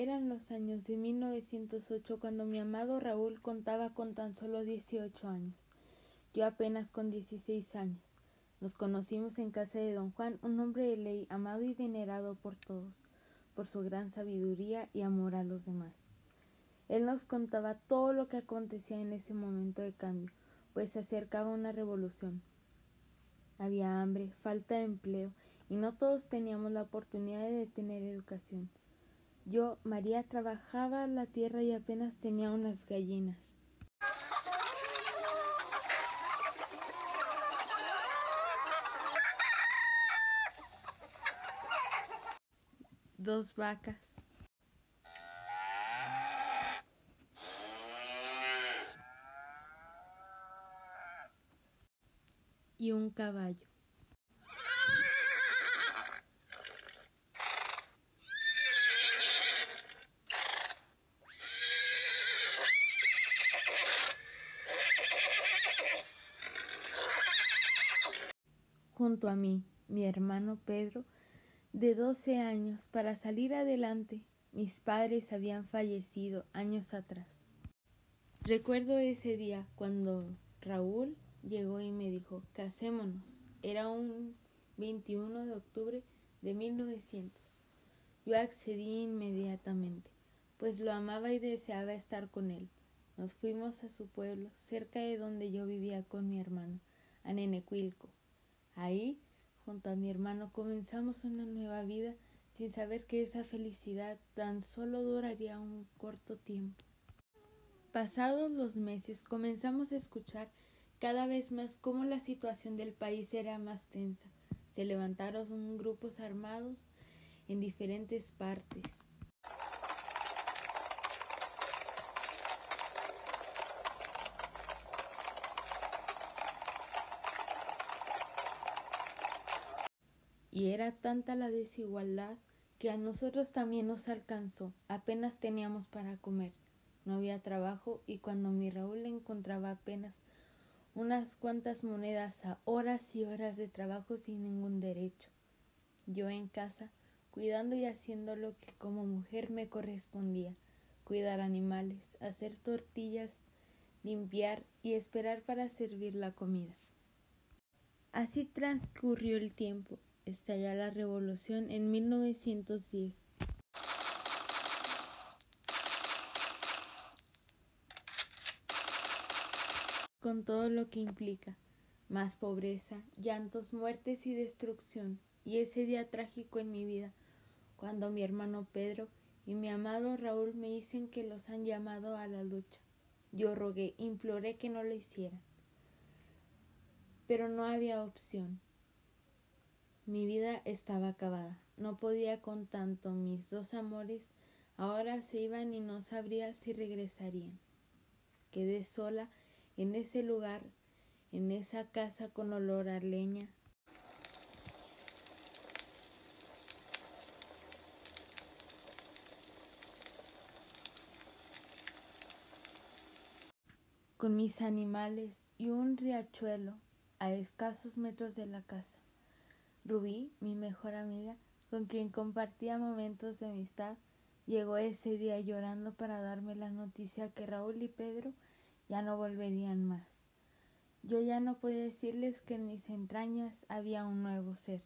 Eran los años de 1908 cuando mi amado Raúl contaba con tan solo 18 años. Yo apenas con 16 años. Nos conocimos en casa de don Juan, un hombre de ley, amado y venerado por todos, por su gran sabiduría y amor a los demás. Él nos contaba todo lo que acontecía en ese momento de cambio, pues se acercaba una revolución. Había hambre, falta de empleo, y no todos teníamos la oportunidad de tener educación. Yo, María, trabajaba la tierra y apenas tenía unas gallinas. Dos vacas. Y un caballo. Junto a mí, mi hermano Pedro, de doce años, para salir adelante. Mis padres habían fallecido años atrás. Recuerdo ese día cuando Raúl llegó y me dijo, casémonos. Era un 21 de octubre de 1900. Yo accedí inmediatamente, pues lo amaba y deseaba estar con él. Nos fuimos a su pueblo, cerca de donde yo vivía con mi hermano, a Nenecuilco. Ahí, junto a mi hermano, comenzamos una nueva vida sin saber que esa felicidad tan solo duraría un corto tiempo. Pasados los meses comenzamos a escuchar cada vez más cómo la situación del país era más tensa. Se levantaron grupos armados en diferentes partes. Y era tanta la desigualdad que a nosotros también nos alcanzó. Apenas teníamos para comer, no había trabajo y cuando mi Raúl encontraba apenas unas cuantas monedas a horas y horas de trabajo sin ningún derecho. Yo en casa, cuidando y haciendo lo que como mujer me correspondía, cuidar animales, hacer tortillas, limpiar y esperar para servir la comida. Así transcurrió el tiempo estalla la revolución en 1910. Con todo lo que implica, más pobreza, llantos, muertes y destrucción, y ese día trágico en mi vida, cuando mi hermano Pedro y mi amado Raúl me dicen que los han llamado a la lucha. Yo rogué, imploré que no lo hicieran, pero no había opción. Mi vida estaba acabada. No podía con tanto. Mis dos amores ahora se iban y no sabría si regresarían. Quedé sola en ese lugar, en esa casa con olor a leña. con mis animales y un riachuelo a escasos metros de la casa. Rubí, mi mejor amiga, con quien compartía momentos de amistad, llegó ese día llorando para darme la noticia que Raúl y Pedro ya no volverían más. Yo ya no podía decirles que en mis entrañas había un nuevo ser.